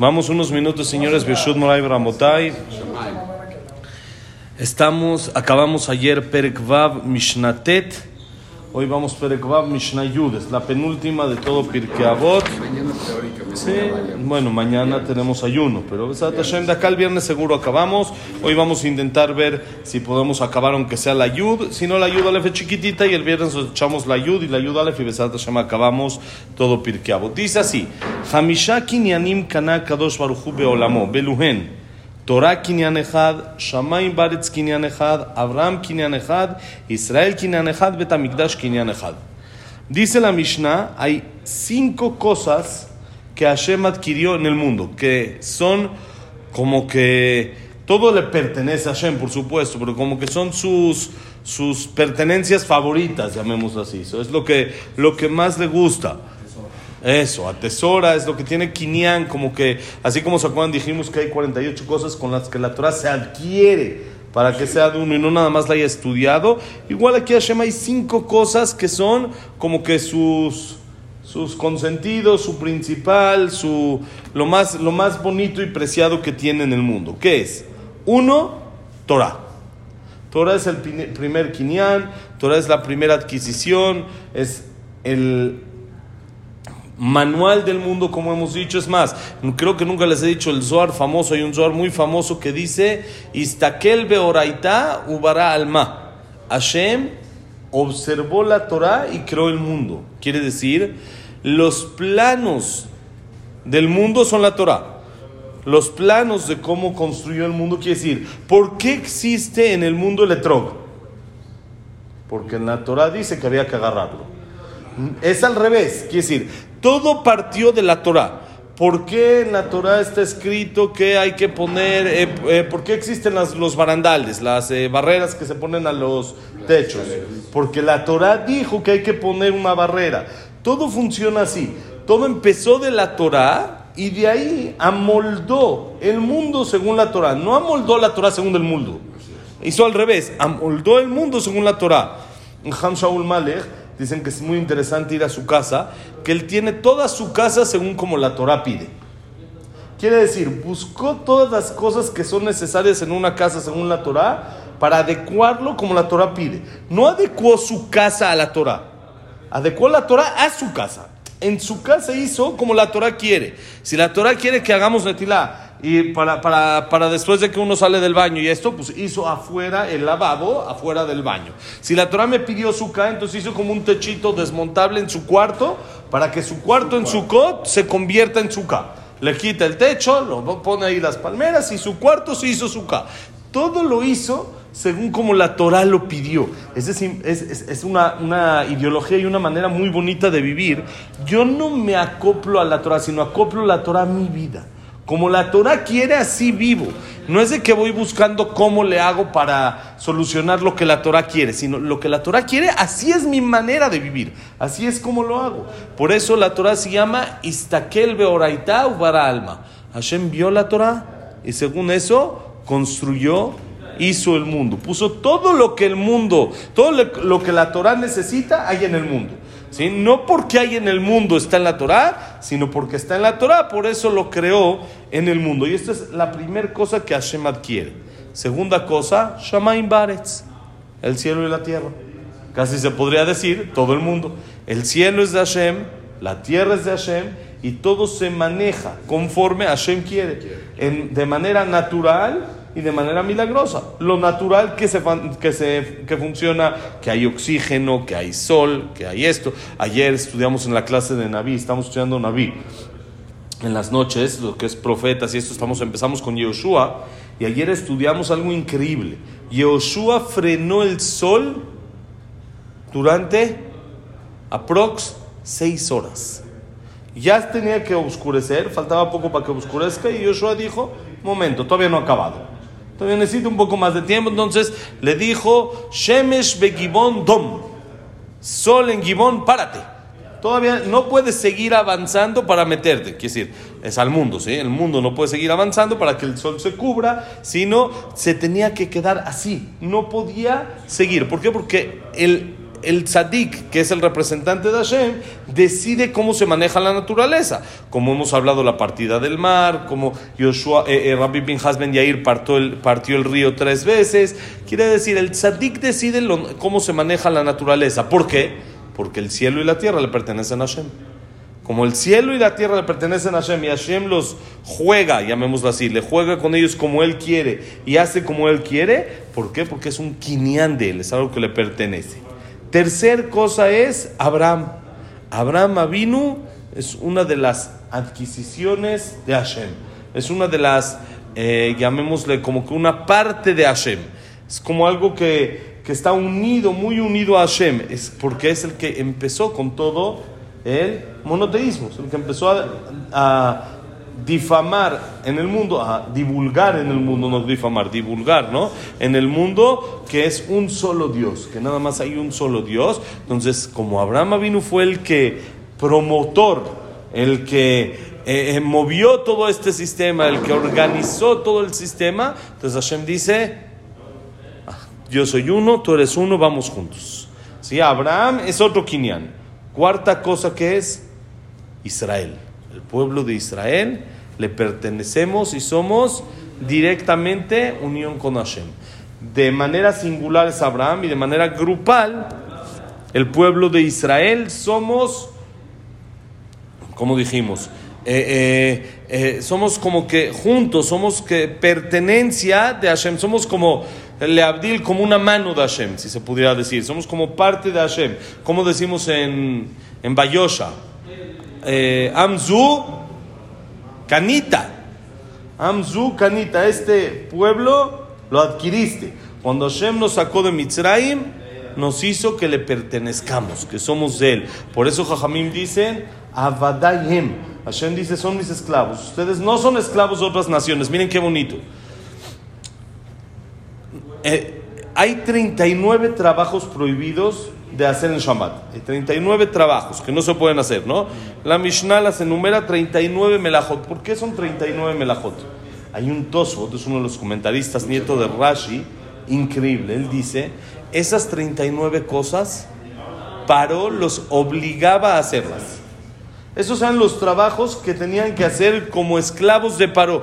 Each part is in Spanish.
Vamos unos minutos, señores. Estamos, acabamos ayer Perek Mishnatet. Hoy vamos Perek Vav Mishnayud. Es la penúltima de todo Pirkei Avot. Sí, bueno, mañana tenemos ayuno, pero de acá el viernes seguro acabamos. Hoy vamos a intentar ver si podemos acabar aunque sea la Yud. Si no, la Yud Aleph es chiquitita y el viernes echamos la Yud y la Yud Aleph y Besat Hashem acabamos todo Pirkei Avot. Dice así: Hamisha kinyanim kana kadosh baruchu beolamo beluhen. Torah kinyan echad, Shamayim baretz kinyan echad, Abraham kinyan echad, Israel kinyan echad, Betamikdash kinyan echad. Dice la Mishnah, hay cinco cosas que Hashem adquirió en el mundo, que son como que todo le pertenece a Hashem, por supuesto, pero como que son sus, sus pertenencias favoritas, llamémoslo así. Eso es lo que, lo que más le gusta. Eso, atesora, es lo que tiene Kinyan, como que, así como se acuerdan, dijimos que hay 48 cosas con las que la Torah se adquiere para que sea de uno y no nada más la haya estudiado. Igual aquí Hashem hay cinco cosas que son como que sus sus consentidos, su principal, su, lo, más, lo más bonito y preciado que tiene en el mundo. ¿Qué es? Uno, Torah. Torah es el primer kinyan, Torah es la primera adquisición, es el manual del mundo, como hemos dicho. Es más, creo que nunca les he dicho el Zohar famoso, hay un Zohar muy famoso que dice, Istakel beoraita ubara alma. Hashem observó la Torah y creó el mundo. Quiere decir, los planos del mundo son la Torah. Los planos de cómo construyó el mundo quiere decir, ¿por qué existe en el mundo el etrog? Porque la Torah dice que había que agarrarlo. Es al revés, quiere decir, todo partió de la Torah. ¿Por qué en la Torah está escrito que hay que poner, eh, eh, por qué existen los barandales, las eh, barreras que se ponen a los techos? Porque la Torah dijo que hay que poner una barrera. Todo funciona así. Todo empezó de la Torah y de ahí amoldó el mundo según la Torah. No amoldó la Torah según el mundo. Hizo al revés, amoldó el mundo según la Torah. Ham Shaul Malek dicen que es muy interesante ir a su casa, que él tiene toda su casa según como la Torah pide. Quiere decir, buscó todas las cosas que son necesarias en una casa según la Torah para adecuarlo como la Torah pide. No adecuó su casa a la Torah, adecuó la Torah a su casa. En su casa hizo como la Torah quiere. Si la Torah quiere que hagamos netilá, y para, para, para, después de que uno sale del baño y esto, pues hizo afuera el lavabo, afuera del baño. Si la Torah me pidió suka, entonces hizo como un techito desmontable en su cuarto, para que su cuarto en su cot se convierta en suka. Le quita el techo, lo pone ahí las palmeras y su cuarto se hizo suka. Todo lo hizo según como la Torah lo pidió. Es decir, es, es, es una, una, ideología y una manera muy bonita de vivir. Yo no me acoplo a la Torah, sino acoplo la Torah a mi vida. Como la Torah quiere, así vivo. No es de que voy buscando cómo le hago para solucionar lo que la Torah quiere, sino lo que la Torah quiere, así es mi manera de vivir. Así es como lo hago. Por eso la Torah se llama Istakel Beoraita Ubara Alma. Hashem vio la Torah y según eso construyó, hizo el mundo. Puso todo lo que el mundo, todo lo que la Torah necesita, hay en el mundo. ¿sí? No porque hay en el mundo está en la Torah, sino porque está en la Torah, por eso lo creó en el mundo. Y esta es la primera cosa que Hashem adquiere. Segunda cosa, Shamaim Baretz, el cielo y la tierra. Casi se podría decir todo el mundo. El cielo es de Hashem, la tierra es de Hashem y todo se maneja conforme Hashem quiere. de manera natural y de manera milagrosa. Lo natural que, se, que, se, que funciona, que hay oxígeno, que hay sol, que hay esto. Ayer estudiamos en la clase de Naví, estamos estudiando Naví. En las noches, lo que es profetas y esto, estamos, empezamos con Yehoshua y ayer estudiamos algo increíble. Yehoshua frenó el sol durante aprox seis horas. Ya tenía que oscurecer, faltaba poco para que oscurezca y Yoshua dijo, momento, todavía no ha acabado. Todavía necesito un poco más de tiempo. Entonces le dijo, Shemesh begibón dom. Sol en Gibón, párate. Todavía no puedes seguir avanzando para meterte. Quiere decir, es al mundo, ¿sí? El mundo no puede seguir avanzando para que el sol se cubra, sino se tenía que quedar así. No podía seguir. ¿Por qué? Porque el, el tzadik, que es el representante de Hashem, decide cómo se maneja la naturaleza. Como hemos hablado, la partida del mar, como Yoshua, eh, eh, Rabbi Hasben Yair partió el, partió el río tres veces. Quiere decir, el tzadik decide cómo se maneja la naturaleza. ¿Por qué? Porque el cielo y la tierra le pertenecen a Hashem. Como el cielo y la tierra le pertenecen a Hashem y Hashem los juega, llamémoslo así, le juega con ellos como Él quiere y hace como Él quiere, ¿por qué? Porque es un quinián de Él, es algo que le pertenece. Tercer cosa es Abraham. Abraham Avinu es una de las adquisiciones de Hashem. Es una de las, eh, llamémosle como que una parte de Hashem. Es como algo que, que está unido, muy unido a Hashem. Es porque es el que empezó con todo el monoteísmo, el que empezó a, difamar en el mundo, divulgar en el mundo, no difamar, divulgar, ¿no? En el mundo que es un solo Dios, que nada más hay un solo Dios. Entonces, como Abraham vino fue el que promotor, el que eh, eh, movió todo este sistema, el que organizó todo el sistema, entonces Hashem dice, ah, yo soy uno, tú eres uno, vamos juntos. ¿Sí? Abraham es otro Kinyan. Cuarta cosa que es Israel. El pueblo de Israel le pertenecemos y somos directamente unión con Hashem. De manera singular es Abraham y de manera grupal el pueblo de Israel somos, como dijimos, eh, eh, eh, somos como que juntos, somos que pertenencia de Hashem, somos como le Abdil como una mano de Hashem, si se pudiera decir. Somos como parte de Hashem. Como decimos en, en Bayosha. Amzu Canita. Amzu Canita. Este pueblo lo adquiriste. Cuando Hashem nos sacó de Mitzrayim, nos hizo que le pertenezcamos, que somos de él. Por eso Jajamim dicen, Avadayim. Hashem dice, son mis esclavos. Ustedes no son esclavos de otras naciones. Miren qué bonito. Eh, hay 39 trabajos prohibidos de hacer en Shabbat. Hay 39 trabajos que no se pueden hacer, ¿no? La Mishnah las enumera 39 melajot. ¿Por qué son 39 melajot? Hay un Tosfot, es uno de los comentaristas, nieto de Rashi, increíble. Él dice, esas 39 cosas, Paró los obligaba a hacerlas. Esos eran los trabajos que tenían que hacer como esclavos de Paró.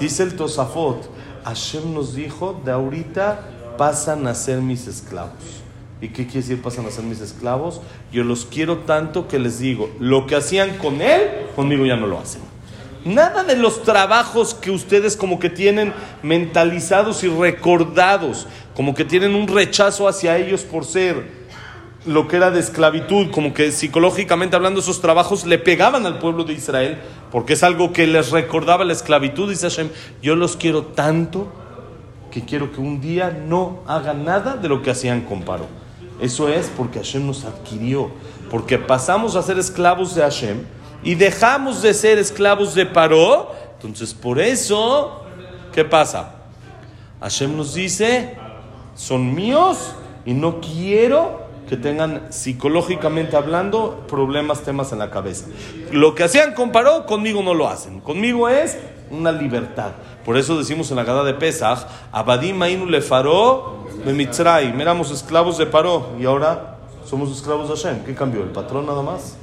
Dice el Tosafot, Hashem nos dijo, de ahorita pasan a ser mis esclavos. ¿Y qué quiere decir pasan a ser mis esclavos? Yo los quiero tanto que les digo, lo que hacían con él, conmigo ya no lo hacen. Nada de los trabajos que ustedes como que tienen mentalizados y recordados, como que tienen un rechazo hacia ellos por ser lo que era de esclavitud, como que psicológicamente hablando esos trabajos le pegaban al pueblo de Israel, porque es algo que les recordaba la esclavitud, dice Hashem, yo los quiero tanto que quiero que un día no hagan nada de lo que hacían con Paro. Eso es porque Hashem nos adquirió, porque pasamos a ser esclavos de Hashem y dejamos de ser esclavos de Paro, entonces por eso, ¿qué pasa? Hashem nos dice, son míos y no quiero que tengan psicológicamente hablando problemas, temas en la cabeza. Lo que hacían con Paró, conmigo no lo hacen. Conmigo es una libertad. Por eso decimos en la Gada de Pesach, Abadim Ainu le Faró de Mitzray. Éramos esclavos de Paró y ahora somos esclavos de Hashem. ¿Qué cambió? ¿El patrón nada más?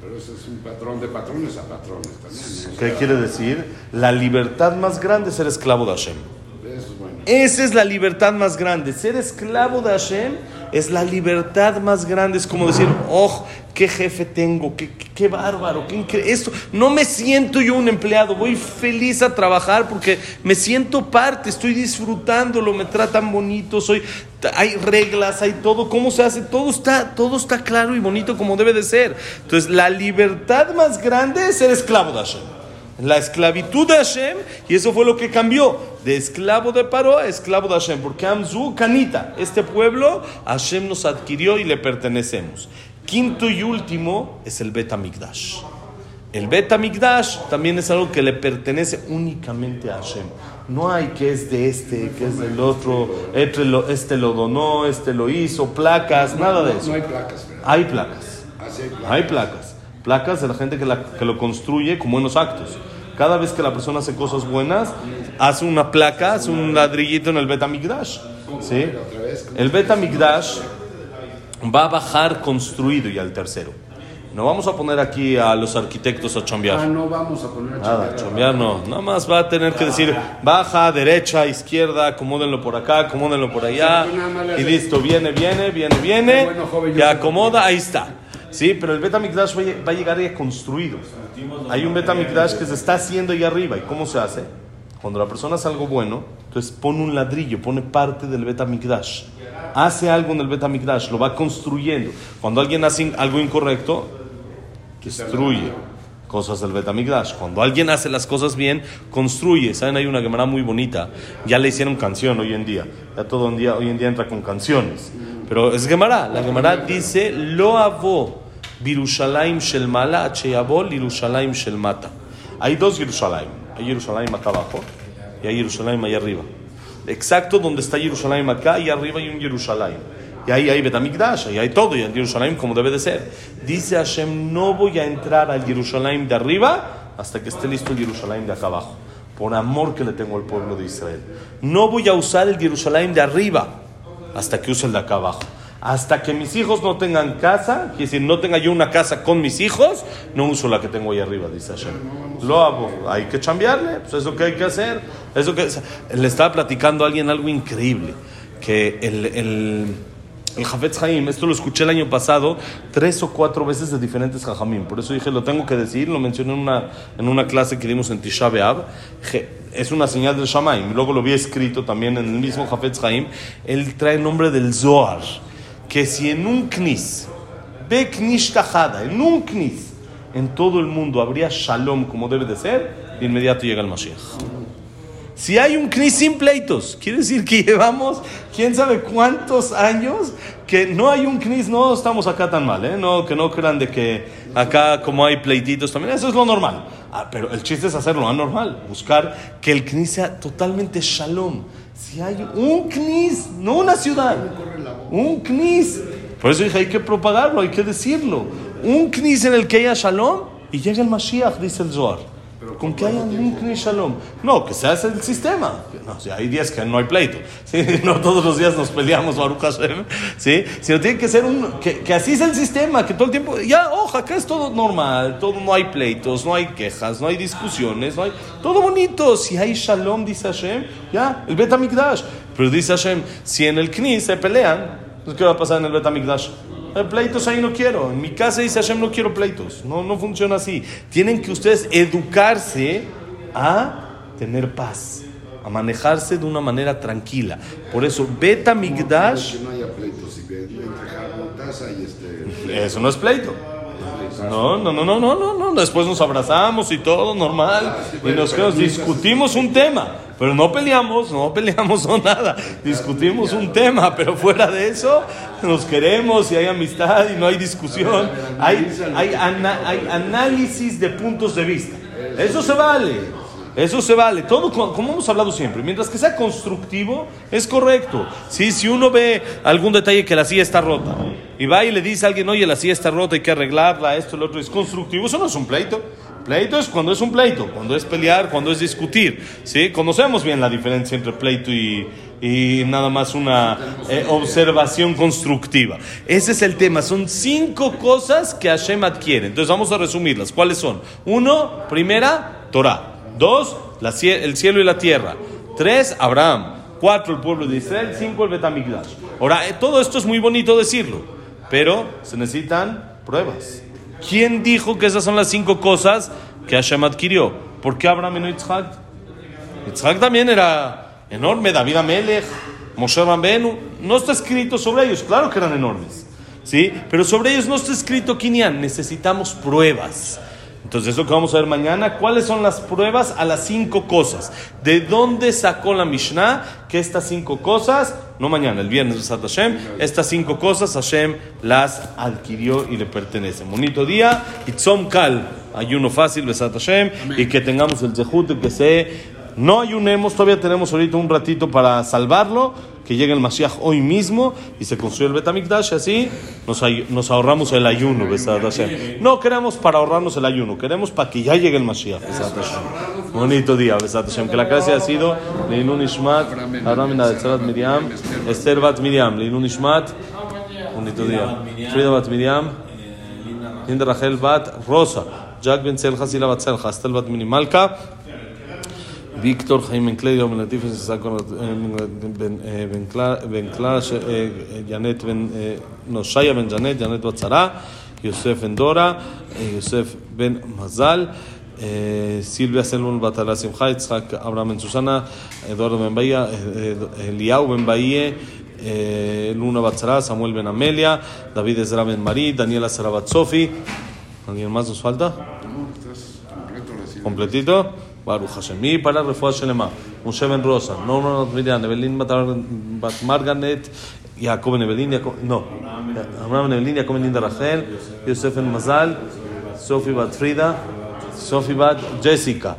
Pero ese es un patrón de patrones a patrones también. ¿Qué quiere decir? La libertad más grande es ser esclavo de Hashem. Esa es la libertad más grande. Ser esclavo de Hashem es la libertad más grande. Es como decir, oh, qué jefe tengo, qué, qué, bárbaro, qué Esto, no me siento yo un empleado, voy feliz a trabajar porque me siento parte, estoy disfrutándolo, me tratan bonito, soy, hay reglas, hay todo, cómo se hace, todo está, todo está claro y bonito como debe de ser. Entonces, la libertad más grande es ser esclavo de Hashem la esclavitud de Hashem, y eso fue lo que cambió, de esclavo de Paró a esclavo de Hashem, porque Amzu, Canita, este pueblo, Hashem nos adquirió y le pertenecemos. Quinto y último es el Bet Amigdash. El Bet Amigdash también es algo que le pertenece únicamente a Hashem. No hay que es de este, que es del otro, este lo, este lo donó, este lo hizo, placas, nada de eso. No hay placas, Hay placas. Ah, hay placas. Placas de la gente que, la, que lo construye con buenos actos. Cada vez que la persona hace cosas buenas, hace una placa, hace un ladrillito en el Betamigdash. ¿sí? El Betamigdash va a bajar construido y al tercero. No vamos a poner aquí a los arquitectos a Ah, chambear. no vamos a poner a Nada, chambear. chambear no. Nada más va a tener que decir baja, derecha, izquierda, acomódenlo por acá, acomódenlo por allá. Nada Y listo, viene, viene, viene, viene. Bueno, joven, yo Y acomoda, ahí está. Sí, pero el Betamikdash va a- va a llegar ya construido. Hay un Betamikdash que se está haciendo ahí arriba. ¿Y cómo se hace? Cuando la persona hace algo bueno, entonces pone un ladrillo, pone parte del Betamikdash. Hace algo en el Betamikdash, lo va construyendo. Cuando alguien hace algo incorrecto, destruye cosas del Betamigdash. Cuando alguien hace las cosas bien, construye. ¿Saben? Hay una Gemara muy bonita. Ya le hicieron canción hoy en día. Ya todo un día, hoy en día entra con canciones. Pero es Gemara. La Gemara dice, Lo avo Birushalayim shel mala, acheyavo Lirushalayim shel mata. Hay dos Jerusalén. Hay Jerusalén acá abajo y hay Jerusalén allá arriba. Exacto donde está Jerusalén acá y arriba hay un Jerusalén. Y ahí hay Betamikdash, ahí hay todo, y en Jerusalén como debe de ser. Dice Hashem, no voy a entrar al Jerusalén de arriba hasta que esté listo el Jerusalén de acá abajo. Por amor que le tengo al pueblo de Israel. No voy a usar el Jerusalén de arriba hasta que use el de acá abajo. Hasta que mis hijos no tengan casa, quiere decir, no tenga yo una casa con mis hijos, no uso la que tengo ahí arriba, dice Hashem. Lo hago, hay que cambiarle, pues eso que hay que hacer. Eso que, le estaba platicando a alguien algo increíble, que el, el, el Jafetz Haim, esto lo escuché el año pasado tres o cuatro veces de diferentes Jajamim, por eso dije, lo tengo que decir, lo mencioné en una, en una clase que dimos en Tisha B'Av, es una señal del Shamaim, luego lo vi escrito también en el mismo Jafetz Haim, él trae el nombre del Zohar, que si en un knis, ve knis tajada, en un knis, en todo el mundo habría shalom como debe de ser, de inmediato llega el Mashiach. Si hay un knis sin pleitos, quiere decir que llevamos quién sabe cuántos años que no hay un knis, no estamos acá tan mal, ¿eh? no, que no crean de que acá como hay pleititos también, eso es lo normal. Ah, pero el chiste es hacerlo anormal, buscar que el knis sea totalmente shalom. Si hay un knis, no una ciudad, un knis. Por eso dije, hay que propagarlo, hay que decirlo. Un knis en el que haya shalom y llega el Mashiach, dice el Zohar. Con que haya un knis shalom. No, que se hace el sistema. No, sea, hay días que no hay pleito. ¿sí? No todos los días nos peleamos, Baruch Hashem. ¿sí? Sino tiene que ser un. Que, que así es el sistema, que todo el tiempo. Ya, ojo, acá es todo normal. Todo, no hay pleitos, no hay quejas, no hay discusiones, no hay. Todo bonito. Si hay shalom, dice Hashem, ya, el Bet. Pero dice Hashem, si en el knis se pelean, pues, ¿qué va a pasar en el Bet Amikdash? Eh, Pleitos ahí no quiero. En mi casa dice Hashem no quiero pleitos. No, no funciona así. Tienen que ustedes educarse a tener paz, a manejarse de una manera tranquila. Por eso, Beta Migdash, Que no haya pleitos y este. eso no es pleito. No, no, no, no, no, no, no. Después nos abrazamos y todo normal. Y nos quedamos, discutimos un tema. Pero no peleamos, no peleamos o nada. Discutimos un tema, pero fuera de eso, nos queremos y hay amistad y no hay discusión. Hay, hay, ana- hay análisis de puntos de vista. Eso se vale. Eso se vale. Todo, co- como hemos hablado siempre, mientras que sea constructivo, es correcto. ¿Sí? Si uno ve algún detalle que la silla está rota y va y le dice a alguien, oye, la silla está rota, hay que arreglarla, esto, lo otro, es constructivo, eso no es un pleito. Pleito es cuando es un pleito, cuando es pelear, cuando es discutir. ¿sí? Conocemos bien la diferencia entre pleito y, y nada más una eh, observación constructiva. Ese es el tema. Son cinco cosas que Hashem adquiere. Entonces vamos a resumirlas. ¿Cuáles son? Uno, primera, Torah. Dos, la el cielo y la tierra. Tres, Abraham. Cuatro, el pueblo de Israel. Cinco, el Betamigdash. Ahora, eh, todo esto es muy bonito decirlo, pero se necesitan pruebas. ¿Quién dijo que esas son las cinco cosas que Hashem adquirió? ¿Por qué Abraham y no Yitzhak? Yitzhak también era enorme, David Amelech, Moshe Rambenu. No está escrito sobre ellos, claro que eran enormes, ¿sí? Pero sobre ellos no está escrito Kinyan, necesitamos pruebas. Entonces, eso que vamos a ver mañana, ¿cuáles son las pruebas a las cinco cosas? ¿De dónde sacó la Mishnah que estas cinco cosas, no mañana, el viernes, Besat Hashem, estas cinco cosas Hashem las adquirió y le pertenecen? Bonito día, Itzom Kal, ayuno fácil, Besat Hashem, y que tengamos el zehut que se no ayunemos, todavía tenemos ahorita un ratito para salvarlo, que llegue el Mashiach hoy mismo y se construye el Betamikdash, así nos, nos ahorramos el ayuno. No queremos para ahorrarnos el ayuno, queremos para que ya llegue el Mashiach. Bonito día. Que la clase ha sido Leinun Ishmat, Miriam, Esther Bat Miriam, Leinun Ishmat, bonito día. Frida Bat Miriam, Linda Rachel Bat Rosa, Jack Ben Selja, Sila Bat Selja, Estel Bat Minimalka, Víctor Jaime Encledio, Ben Latif, Ben Clara, Janet Ben no, Shaya Ben Janet, Janet Bat Zara, Yosef Ben Dora, Yosef Ben Mazal, Silvia Selman Batala Simcha, Abraham Ben Susana, Eduardo Ben Bahía, Eliau Ben Bahía, Luna Batzara, Samuel Ben Amelia, David Ezra Ben Marí, Daniela Sarabat Sofi. ¿Alguien más nos falta? No, estás completo. Completito. Baruch Hashem. Y para Refuah Shelema, Moshe Ben Rosa, Norman Miriam, Evelyn Bat Marganet, Jacob Ben Jacob- no, Abraham Ben Evelyn, Jacob Ben Linda Rachel, Yosef Ben Mazal, Sofi Bat Frida, Sofi Bat Jessica.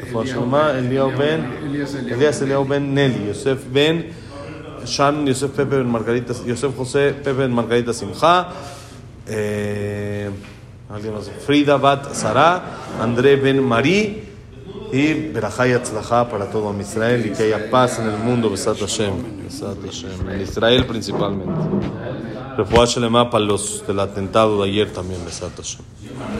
Refuah Shelema, Eliao Ben, Elías Eliao. Elías Eliao Ben Nelly, Yosef Ben Shan, Yosef Pepe Ben Margarita, Yosef José Pepe Ben Margarita Simcha, eh, alguien más, Frida y Berajá y para todo Israel y que haya paz en el mundo, Besat Hashem, Besat Hashem, en Israel principalmente. Refuah Shelema para los del atentado de ayer también, Besat Hashem.